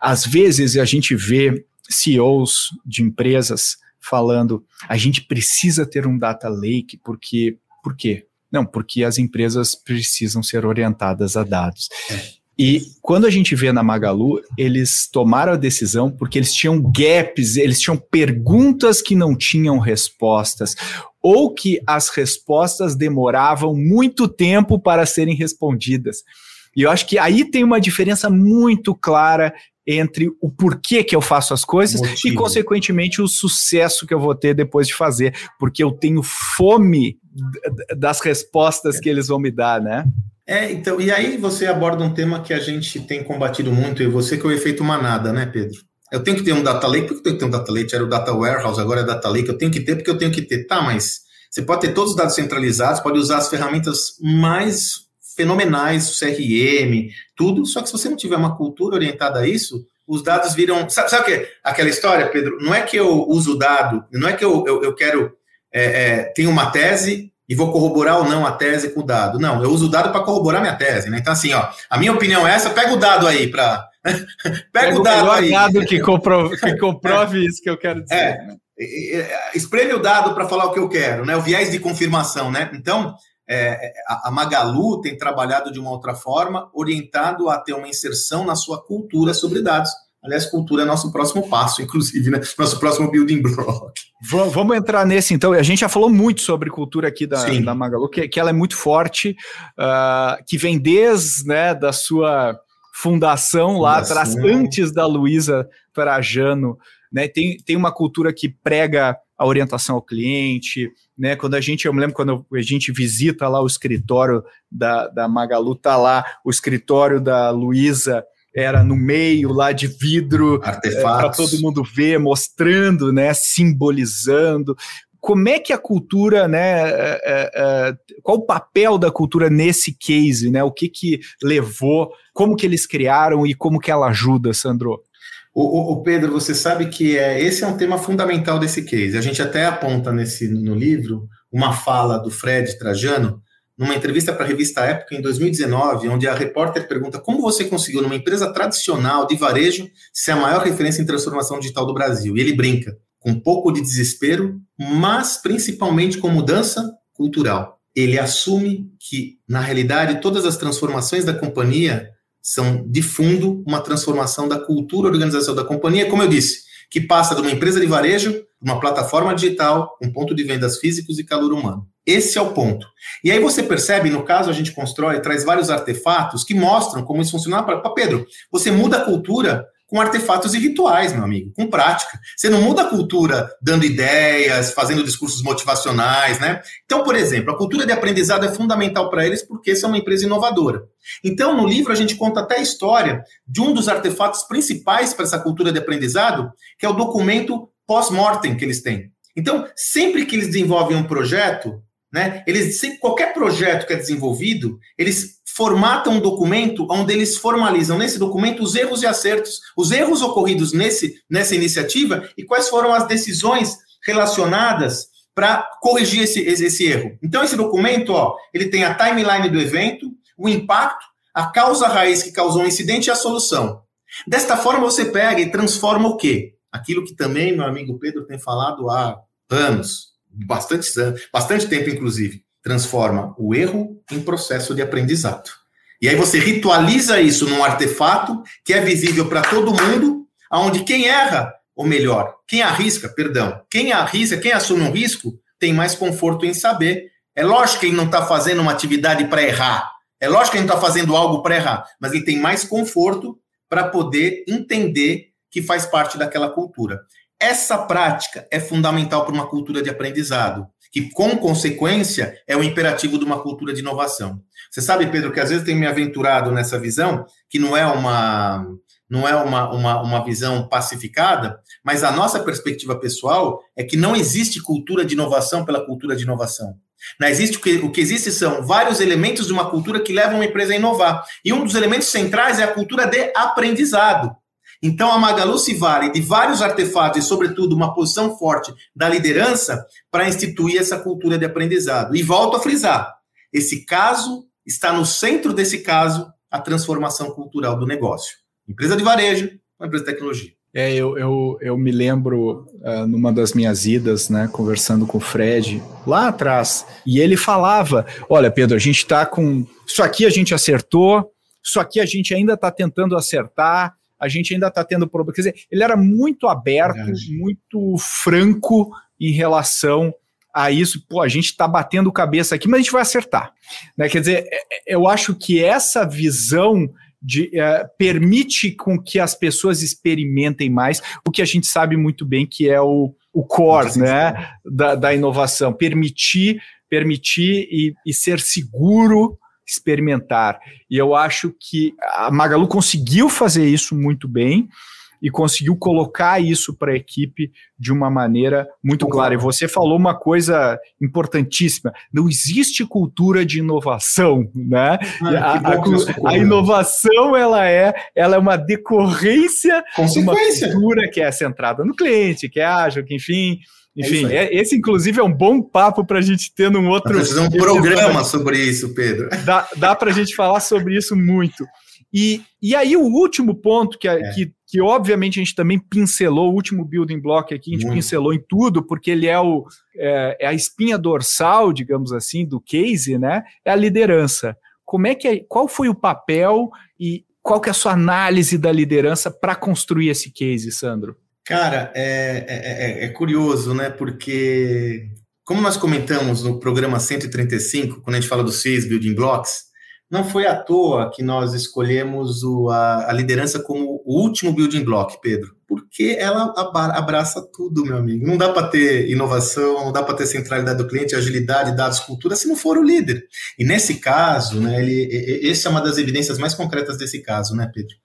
às vezes a gente vê CEOs de empresas falando, a gente precisa ter um data lake, porque, por quê? Não, porque as empresas precisam ser orientadas a dados. É. E quando a gente vê na Magalu, eles tomaram a decisão porque eles tinham gaps, eles tinham perguntas que não tinham respostas, ou que as respostas demoravam muito tempo para serem respondidas. E eu acho que aí tem uma diferença muito clara entre o porquê que eu faço as coisas Motivo. e, consequentemente, o sucesso que eu vou ter depois de fazer, porque eu tenho fome das respostas que eles vão me dar, né? É, então, e aí você aborda um tema que a gente tem combatido muito, e você que é o efeito manada, né, Pedro? Eu tenho que ter um data lake, por que eu tenho que ter um data lake? Era o data warehouse, agora é data lake, eu tenho que ter porque eu tenho que ter. Tá, mas você pode ter todos os dados centralizados, pode usar as ferramentas mais fenomenais, o CRM, tudo, só que se você não tiver uma cultura orientada a isso, os dados viram. Sabe, sabe o que? Aquela história, Pedro, não é que eu uso o dado, não é que eu, eu, eu quero. É, é, tenho uma tese e vou corroborar ou não a tese com o dado. Não, eu uso o dado para corroborar minha tese, né? Então, assim, ó, a minha opinião é essa, pega o dado aí para. pega, pega, o dado aí. dado que comprove, que comprove isso que eu quero dizer. É, né? espreme o dado para falar o que eu quero, né? O viés de confirmação, né? Então, é, a, Magalu tem trabalhado de uma outra forma, orientado a ter uma inserção na sua cultura sobre dados. Aliás, cultura é nosso próximo passo, inclusive, né? Nosso próximo building block. Vamos entrar nesse, então. A gente já falou muito sobre cultura aqui da, da Magalu, que, que ela é muito forte, uh, que vem desde né, da sua fundação, fundação. lá atrás, antes da Luísa Trajano. Né? Tem, tem uma cultura que prega a orientação ao cliente, né? Quando a gente, eu me lembro quando a gente visita lá o escritório da, da Magalu, tá lá o escritório da Luísa era no meio lá de vidro é, para todo mundo ver, mostrando, né, simbolizando. Como é que a cultura, né, é, é, qual o papel da cultura nesse case, né? O que que levou, como que eles criaram e como que ela ajuda, Sandro? O, o, o, Pedro, você sabe que é, esse é um tema fundamental desse case. A gente até aponta nesse no livro uma fala do Fred Trajano, numa entrevista para a revista Época em 2019, onde a repórter pergunta como você conseguiu, numa empresa tradicional de varejo, ser a maior referência em transformação digital do Brasil. E ele brinca, com um pouco de desespero, mas principalmente com mudança cultural. Ele assume que, na realidade, todas as transformações da companhia são, de fundo, uma transformação da cultura organização da companhia, como eu disse, que passa de uma empresa de varejo, uma plataforma digital, um ponto de vendas físicos e calor humano. Esse é o ponto. E aí você percebe, no caso, a gente constrói, traz vários artefatos que mostram como isso funciona. Para Pedro, você muda a cultura com artefatos e rituais, meu amigo, com prática. Você não muda a cultura dando ideias, fazendo discursos motivacionais, né? Então, por exemplo, a cultura de aprendizado é fundamental para eles porque é uma empresa inovadora. Então, no livro, a gente conta até a história de um dos artefatos principais para essa cultura de aprendizado, que é o documento pós-mortem que eles têm. Então, sempre que eles desenvolvem um projeto, né, eles, qualquer projeto que é desenvolvido, eles formatam um documento onde eles formalizam nesse documento os erros e acertos, os erros ocorridos nesse, nessa iniciativa e quais foram as decisões relacionadas para corrigir esse, esse erro. Então, esse documento, ó, ele tem a timeline do evento, o impacto, a causa raiz que causou o incidente e a solução. Desta forma, você pega e transforma o quê? Aquilo que também meu amigo Pedro tem falado há anos, bastante, bastante tempo, inclusive transforma o erro em processo de aprendizado. E aí você ritualiza isso num artefato que é visível para todo mundo, aonde quem erra, ou melhor, quem arrisca, perdão, quem arrisca, quem assume um risco, tem mais conforto em saber. É lógico que ele não está fazendo uma atividade para errar. É lógico que ele não está fazendo algo para errar, mas ele tem mais conforto para poder entender que faz parte daquela cultura. Essa prática é fundamental para uma cultura de aprendizado que, com consequência, é o imperativo de uma cultura de inovação. Você sabe, Pedro, que às vezes tem me aventurado nessa visão, que não é uma não é uma, uma, uma visão pacificada, mas a nossa perspectiva pessoal é que não existe cultura de inovação pela cultura de inovação. Não existe o que, o que existe são vários elementos de uma cultura que levam uma empresa a inovar. E um dos elementos centrais é a cultura de aprendizado. Então, a Magalu se vale de vários artefatos e, sobretudo, uma posição forte da liderança para instituir essa cultura de aprendizado. E volto a frisar: esse caso está no centro desse caso a transformação cultural do negócio. Empresa de varejo, uma empresa de tecnologia. É, eu, eu, eu me lembro uh, numa das minhas idas, né, conversando com o Fred lá atrás, e ele falava: Olha, Pedro, a gente está com. Isso aqui a gente acertou, isso aqui a gente ainda está tentando acertar, a gente ainda está tendo problema. Quer dizer, ele era muito aberto, Verdade. muito franco em relação a isso. Pô, a gente está batendo cabeça aqui, mas a gente vai acertar. Né? Quer dizer, é, é, eu acho que essa visão de, é, permite com que as pessoas experimentem mais o que a gente sabe muito bem que é o, o core né, da, da inovação. Permitir, permitir e, e ser seguro experimentar. E eu acho que a Magalu conseguiu fazer isso muito bem e conseguiu colocar isso para a equipe de uma maneira muito clara. E você falou uma coisa importantíssima: não existe cultura de inovação, né? Ah, a, a, a, inovação ela é, ela é uma decorrência de uma cultura que é centrada no cliente, que é ágil, que enfim enfim, é esse inclusive é um bom papo para a gente ter num outro. Fazer um programa sobre isso, Pedro. Dá, dá para a gente falar sobre isso muito. E, e aí, o último ponto, que, é. que, que obviamente a gente também pincelou, o último building block aqui, a gente muito. pincelou em tudo, porque ele é, o, é, é, a espinha dorsal, digamos assim, do case, né? É a liderança. Como é que é, qual foi o papel e qual que é a sua análise da liderança para construir esse case, Sandro? Cara, é, é, é, é, curioso, né? Porque, como nós comentamos no programa 135, quando a gente fala dos seis building blocks, não foi à toa que nós escolhemos o, a, a, liderança como o último building block, Pedro, porque ela abraça tudo, meu amigo. Não dá para ter inovação, não dá para ter centralidade do cliente, agilidade, dados, cultura, se não for o líder. E nesse caso, né, ele, essa é uma das evidências mais concretas desse caso, né, Pedro?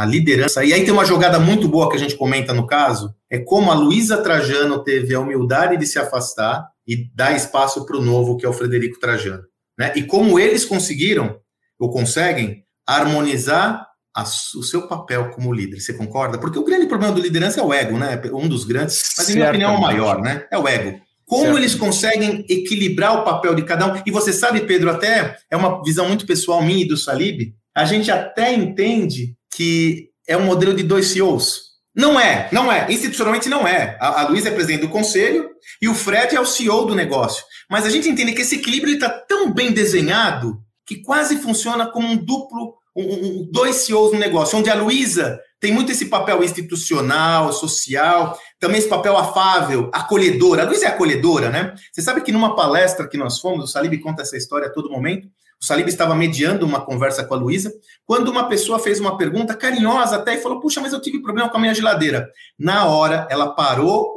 A liderança. E aí tem uma jogada muito boa que a gente comenta no caso, é como a Luísa Trajano teve a humildade de se afastar e dar espaço para o novo, que é o Frederico Trajano. Né? E como eles conseguiram, ou conseguem, harmonizar a, o seu papel como líder. Você concorda? Porque o grande problema do liderança é o ego, né? Um dos grandes, mas em minha opinião é o maior, né? É o ego. Como certo. eles conseguem equilibrar o papel de cada um? E você sabe, Pedro, até é uma visão muito pessoal minha e do Salib, a gente até entende que é um modelo de dois CEOs. Não é, não é. Institucionalmente não é. A, a Luísa é presidente do conselho e o Fred é o CEO do negócio. Mas a gente entende que esse equilíbrio está tão bem desenhado que quase funciona como um duplo, um, um, dois CEOs no negócio, onde a Luísa tem muito esse papel institucional, social, também esse papel afável, acolhedora. A Luísa é acolhedora, né? Você sabe que numa palestra que nós fomos, o Salib conta essa história a todo momento, o Salib estava mediando uma conversa com a Luísa, quando uma pessoa fez uma pergunta carinhosa até e falou: Puxa, mas eu tive problema com a minha geladeira. Na hora, ela parou,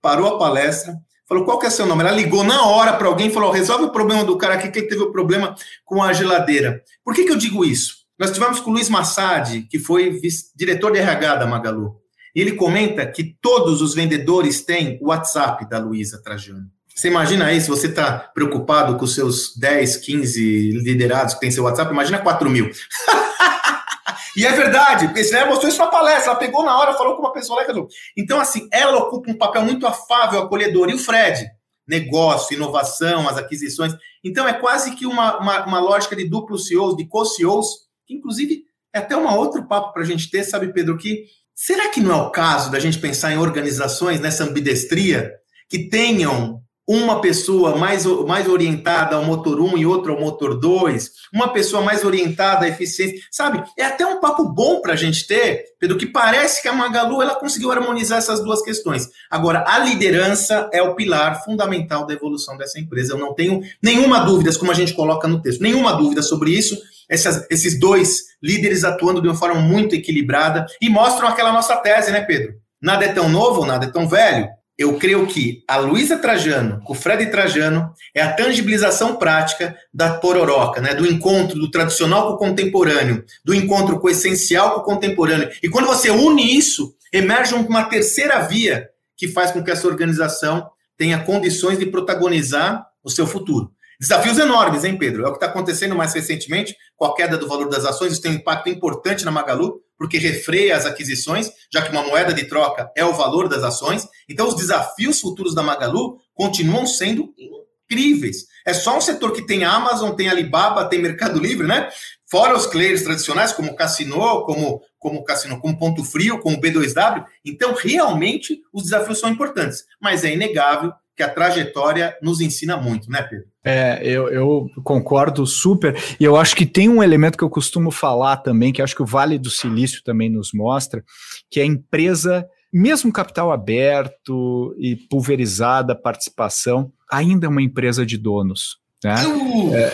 parou a palestra, falou: Qual que é seu nome? Ela ligou na hora para alguém e falou: Resolve o problema do cara aqui que teve o um problema com a geladeira. Por que, que eu digo isso? Nós tivemos com o Luiz Massad, que foi diretor de RH da Magalu. E ele comenta que todos os vendedores têm o WhatsApp da Luísa Trajano. Você imagina aí, se você está preocupado com os seus 10, 15 liderados que tem seu WhatsApp, imagina 4 mil. e é verdade, porque ela mostrou isso na palestra, ela pegou na hora, falou com uma pessoa lá e casou. Então, assim, ela ocupa um papel muito afável, acolhedor. E o Fred? Negócio, inovação, as aquisições. Então, é quase que uma, uma, uma lógica de duplos CEOs, de co-CEOs, que inclusive é até um outro papo para a gente ter, sabe, Pedro, que será que não é o caso da gente pensar em organizações nessa ambidestria que tenham uma pessoa mais, mais orientada ao motor 1 e outra ao motor 2, uma pessoa mais orientada à eficiência, sabe? É até um papo bom para a gente ter, Pedro, que parece que a Magalu ela conseguiu harmonizar essas duas questões. Agora, a liderança é o pilar fundamental da evolução dessa empresa. Eu não tenho nenhuma dúvida, como a gente coloca no texto, nenhuma dúvida sobre isso. Essas, esses dois líderes atuando de uma forma muito equilibrada e mostram aquela nossa tese, né, Pedro? Nada é tão novo, nada é tão velho eu creio que a Luísa Trajano, com o Fred Trajano, é a tangibilização prática da pororoca, né? do encontro do tradicional com o contemporâneo, do encontro com o essencial com o contemporâneo. E quando você une isso, emerge uma terceira via que faz com que essa organização tenha condições de protagonizar o seu futuro. Desafios enormes, hein, Pedro? É o que está acontecendo mais recentemente com a queda do valor das ações. Isso tem um impacto importante na Magalu, porque refreia as aquisições, já que uma moeda de troca é o valor das ações. Então, os desafios futuros da Magalu continuam sendo incríveis. É só um setor que tem Amazon, tem Alibaba, tem Mercado Livre, né? Fora os players tradicionais, como Cassino, como, como Cassino, como Ponto Frio, como B2W. Então, realmente, os desafios são importantes. Mas é inegável que a trajetória nos ensina muito, né, Pedro? É, eu, eu, concordo super. E eu acho que tem um elemento que eu costumo falar também, que acho que o Vale do Silício também nos mostra, que é a empresa, mesmo capital aberto e pulverizada participação, ainda é uma empresa de donos. Né? Uh, é,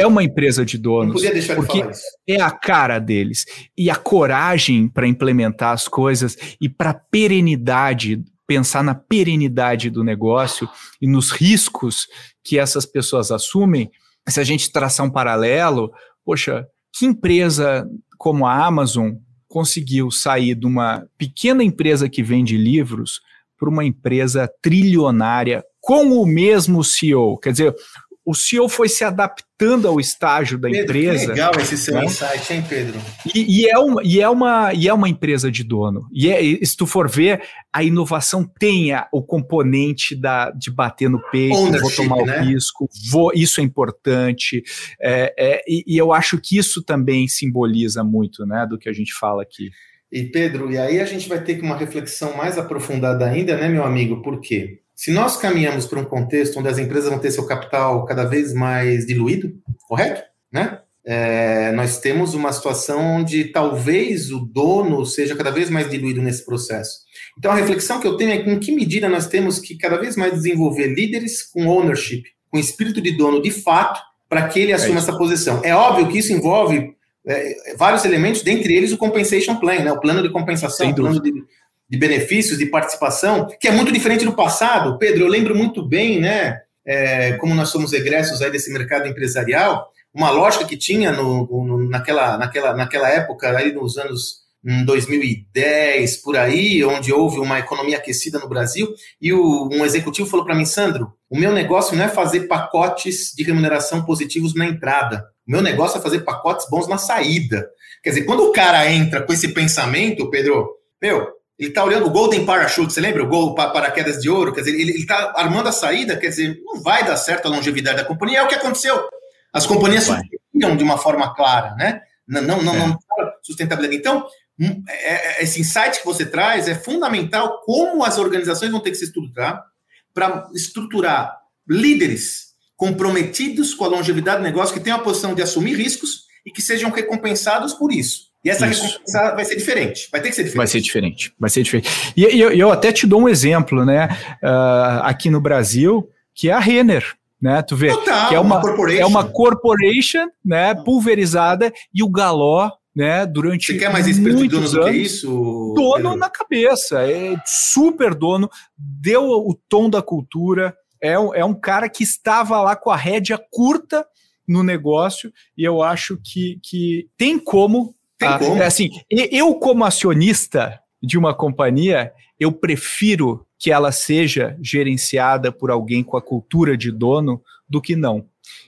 é, uma empresa de donos. porque é a cara deles. E a coragem para implementar as coisas e para a perenidade pensar na perenidade do negócio e nos riscos que essas pessoas assumem, se a gente traçar um paralelo, poxa, que empresa como a Amazon conseguiu sair de uma pequena empresa que vende livros para uma empresa trilionária com o mesmo CEO? Quer dizer, o CEO foi se adaptando ao estágio da Pedro, empresa. Que legal esse seu né? insight, hein, Pedro? E, e, é uma, e, é uma, e é uma empresa de dono. E é, se tu for ver, a inovação tem o componente da, de bater no peito, vou tomar né? o risco, vou, isso é importante. É, é, e, e eu acho que isso também simboliza muito né, do que a gente fala aqui. E Pedro, e aí a gente vai ter uma reflexão mais aprofundada ainda, né, meu amigo? Por quê? Se nós caminhamos para um contexto onde as empresas vão ter seu capital cada vez mais diluído, correto? Né? É, nós temos uma situação onde talvez o dono seja cada vez mais diluído nesse processo. Então, a reflexão que eu tenho é em que medida nós temos que cada vez mais desenvolver líderes com ownership, com espírito de dono de fato, para que ele assuma é essa posição. É óbvio que isso envolve é, vários elementos, dentre eles o compensation plan, né, o plano de compensação, o plano de, de benefícios, de participação, que é muito diferente do passado. Pedro, eu lembro muito bem, né, é, como nós somos egressos aí desse mercado empresarial, uma lógica que tinha no, no, naquela, naquela, naquela época, aí nos anos 2010, por aí, onde houve uma economia aquecida no Brasil, e o, um executivo falou para mim, Sandro, o meu negócio não é fazer pacotes de remuneração positivos na entrada, o meu negócio é fazer pacotes bons na saída. Quer dizer, quando o cara entra com esse pensamento, Pedro, meu, ele está olhando o Golden Parachute, você lembra? O gol paraquedas de ouro, quer dizer, ele está armando a saída, quer dizer, não vai dar certo a longevidade da companhia, é o que aconteceu. As companhias surgiram de uma forma clara, né? Não, não, não, é. não sustentabilidade. Então, hum, é, é, esse insight que você traz é fundamental como as organizações vão ter que se estruturar para estruturar líderes comprometidos com a longevidade do negócio, que tenham a posição de assumir riscos e que sejam recompensados por isso. E essa Isso. recompensa vai ser diferente. Vai ter que ser diferente. Vai ser diferente. Vai ser diferente. E, e eu, eu, até te dou um exemplo, né? Uh, aqui no Brasil, que é a Renner. Né, tu vê Total, que é uma, uma é uma corporation, né, pulverizada e o Galó né, durante Você quer mais espírito dono do que isso? Dono Pedro? na cabeça, é super dono, deu o tom da cultura, é, é um cara que estava lá com a rédea curta no negócio e eu acho que, que tem como. Ah. É assim, eu como acionista de uma companhia, eu prefiro que ela seja gerenciada por alguém com a cultura de dono do que não.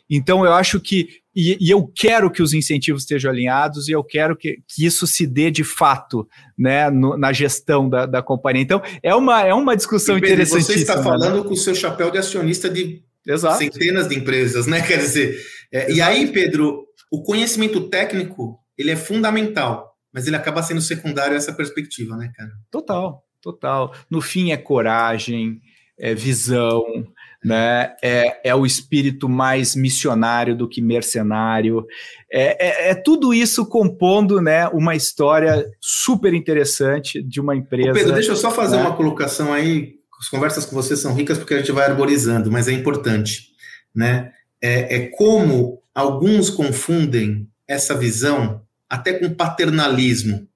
Então eu acho que e, e, eu quero que os incentivos estejam alinhados e eu quero que, que isso se dê de fato né, no, na gestão da, da companhia. Então, é uma, é uma discussão interessante. Você está né? falando né? com o seu chapéu de acionista de Exato. centenas de empresas, né? Quer dizer, é, e aí, Pedro, o conhecimento técnico ele é fundamental, mas ele acaba sendo secundário a essa perspectiva, né, cara? Total, total. No fim é coragem, é visão, né? É, é o espírito mais missionário do que mercenário. É, é, é, tudo isso compondo né, uma história super interessante de uma empresa. Ô Pedro, deixa eu só fazer né? uma colocação aí. As conversas com você são ricas porque a gente vai arborizando, mas é importante. Né? É, é como alguns confundem essa visão até com paternalismo.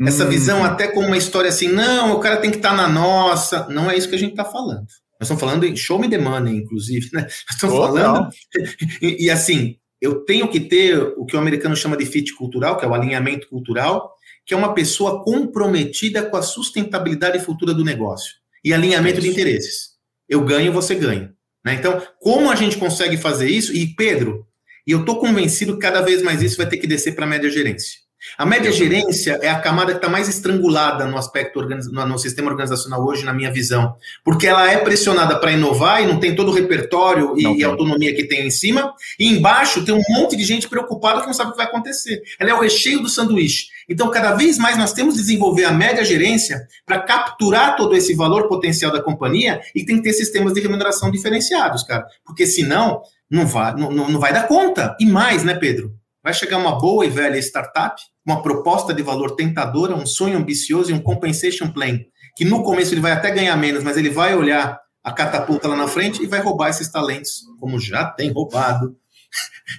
Essa hum. visão até com uma história assim, não, o cara tem que estar tá na nossa. Não é isso que a gente está falando. Nós estamos falando em show me the money, inclusive, né? Nós estamos oh, falando. E, e, assim, eu tenho que ter o que o americano chama de fit cultural, que é o alinhamento cultural, que é uma pessoa comprometida com a sustentabilidade futura do negócio e alinhamento isso. de interesses. Eu ganho, você ganha. Né? Então, como a gente consegue fazer isso? E, Pedro, e eu estou convencido que cada vez mais isso vai ter que descer para a média gerência. A média gerência é a camada que está mais estrangulada no aspecto no sistema organizacional hoje, na minha visão, porque ela é pressionada para inovar e não tem todo o repertório e, e, autonomia que tem em cima, e embaixo tem um monte de gente preocupada que não sabe o que vai acontecer. Ela é o recheio do sanduíche. Então, cada vez mais nós temos que desenvolver a média gerência para capturar todo esse valor potencial da companhia e tem que ter sistemas de remuneração diferenciados, cara, porque senão não vai, não, não vai dar conta. E mais, né, Pedro? Vai chegar uma boa e velha startup, uma proposta de valor tentadora, um sonho ambicioso e um compensation plan, que no começo ele vai até ganhar menos, mas ele vai olhar a catapulta lá na frente e vai roubar esses talentos, como já tem roubado,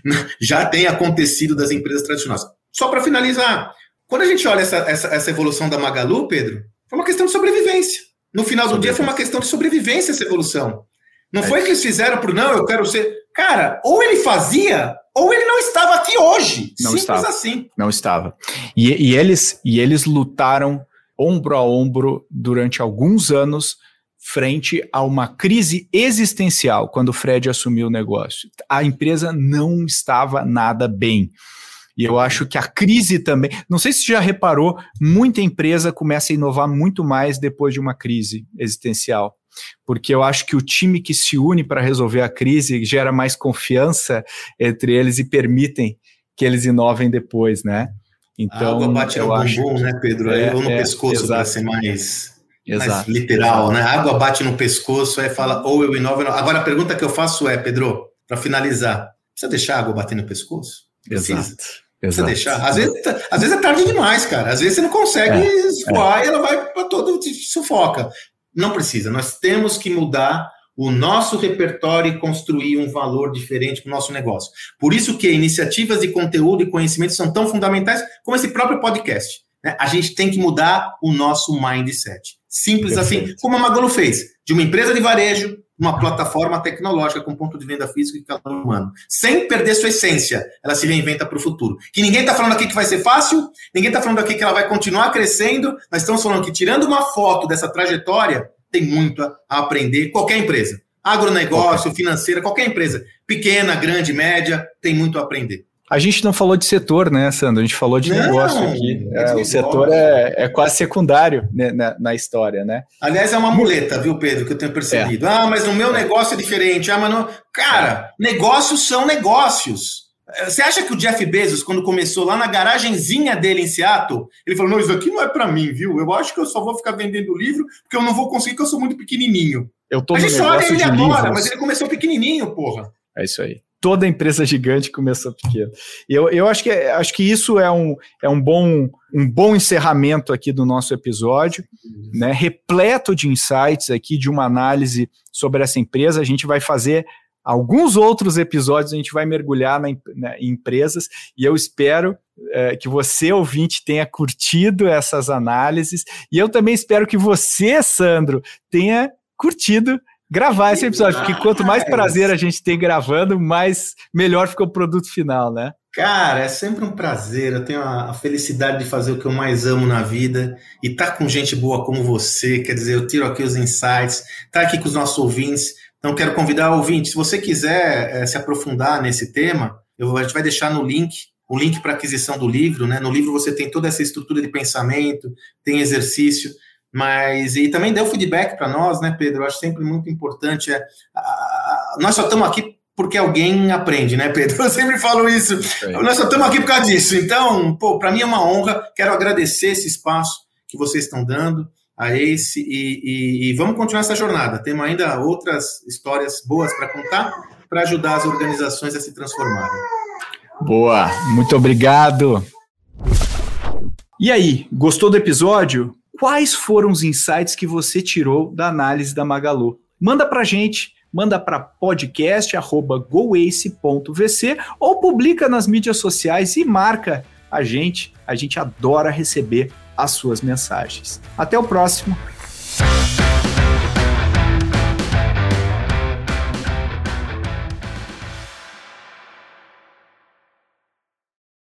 já tem acontecido das empresas tradicionais. Só para finalizar, quando a gente olha essa, essa, essa, evolução da Magalu, Pedro, foi uma questão de sobrevivência. No final do dia foi uma questão de sobrevivência essa evolução. Não é. foi que eles fizeram por não, eu quero ser. Cara, ou ele fazia, ou ele não estava aqui hoje. Não Simples estava. assim. Não estava. E, e, eles, e eles lutaram ombro a ombro durante alguns anos frente a uma crise existencial quando o Fred assumiu o negócio. A empresa não estava nada bem. E eu acho que a crise também. Não sei se você já reparou, muita empresa começa a inovar muito mais depois de uma crise existencial porque eu acho que o time que se une para resolver a crise gera mais confiança entre eles e permitem que eles inovem depois, né? Então, a água bate no bumbum, né, Pedro? É, ou no é, pescoço, para ser mais, mais literal, exato. né? A água bate no pescoço, aí fala, ou eu inovo. Agora, a pergunta que eu faço é, Pedro, para finalizar, precisa deixar a água bater no pescoço? Precisa. Exato. Precisa deixar. Às vezes, às vezes é tarde demais, cara. Às vezes você não consegue é, escoar é. e ela vai para todo, te sufoca. Não precisa. Nós temos que mudar o nosso repertório e construir um valor diferente para o nosso negócio. Por isso que iniciativas de conteúdo e conhecimento são tão fundamentais como esse próprio podcast. Né? A gente tem que mudar o nosso mindset. Simples assim, Perfeito. assim, como a Magalu fez, de uma empresa de varejo, uma plataforma tecnológica com ponto de venda físico e calor humano, sem perder sua essência. Ela se reinventa para o futuro. Que ninguém está falando aqui que vai ser fácil, ninguém está falando aqui que ela vai continuar crescendo. Nós estamos falando que tirando uma foto dessa trajetória, tem muito a aprender. Qualquer empresa, agronegócio, financeira, qualquer empresa, pequena, grande, média, tem muito a aprender. A gente não falou de setor, né, Sandro? A gente falou de não, negócio aqui. É, é o setor é, é quase secundário né, na, na, história, né? Aliás, é uma muleta, viu, Pedro, que eu tenho percebido. É. Ah, mas no meu negócio é diferente. Ah, mas não... Cara, negócios são negócios. Você acha que o Jeff Bezos, quando começou lá na garagenzinha dele em Seattle, ele falou: Não, isso aqui não é para mim, viu? Eu acho que eu só vou ficar vendendo livro porque eu não vou conseguir, porque eu sou muito pequenininho. Eu tô a gente olha ele agora, mas ele começou pequenininho, porra. É isso aí. Toda empresa gigante começou pequeno. Eu, eu acho, que, acho que isso é um, é um, bom, um bom encerramento aqui do nosso episódio, né? repleto de insights aqui, de uma análise sobre essa empresa. A gente vai fazer alguns outros episódios, a gente vai mergulhar na, na, em empresas, e eu espero é, que você, ouvinte, tenha curtido essas análises, e eu também espero que você, Sandro, tenha curtido gravar esse episódio, porque quanto mais prazer a gente tem gravando, mais melhor fica o produto final, né? Cara, é sempre um prazer. Eu tenho a felicidade de fazer o que eu mais amo na vida e estar tá com gente boa como você. Quer dizer, eu tiro aqui os insights, estar tá aqui com os nossos ouvintes. Então, quero convidar o ouvinte, se você quiser é, se aprofundar nesse tema, eu, a gente vai deixar no link o link para aquisição do livro. Né? No livro você tem toda essa estrutura de pensamento, tem exercício. Mas, e também deu feedback para nós, né, Pedro? Eu acho sempre muito importante. É, a, nós só estamos aqui porque alguém aprende, né, Pedro? Eu sempre falo isso. Nós só estamos aqui por causa disso. Então, pô, para mim é uma honra. Quero agradecer esse espaço que vocês estão dando a esse e, e, e vamos continuar essa jornada. Temos ainda outras histórias boas para contar para ajudar as organizações a se transformarem. Boa, muito obrigado. E aí, gostou do episódio? Quais foram os insights que você tirou da análise da Magalu. Manda para gente, manda para podcast@goace.vc ou publica nas mídias sociais e marca a gente. A gente adora receber as suas mensagens. Até o próximo.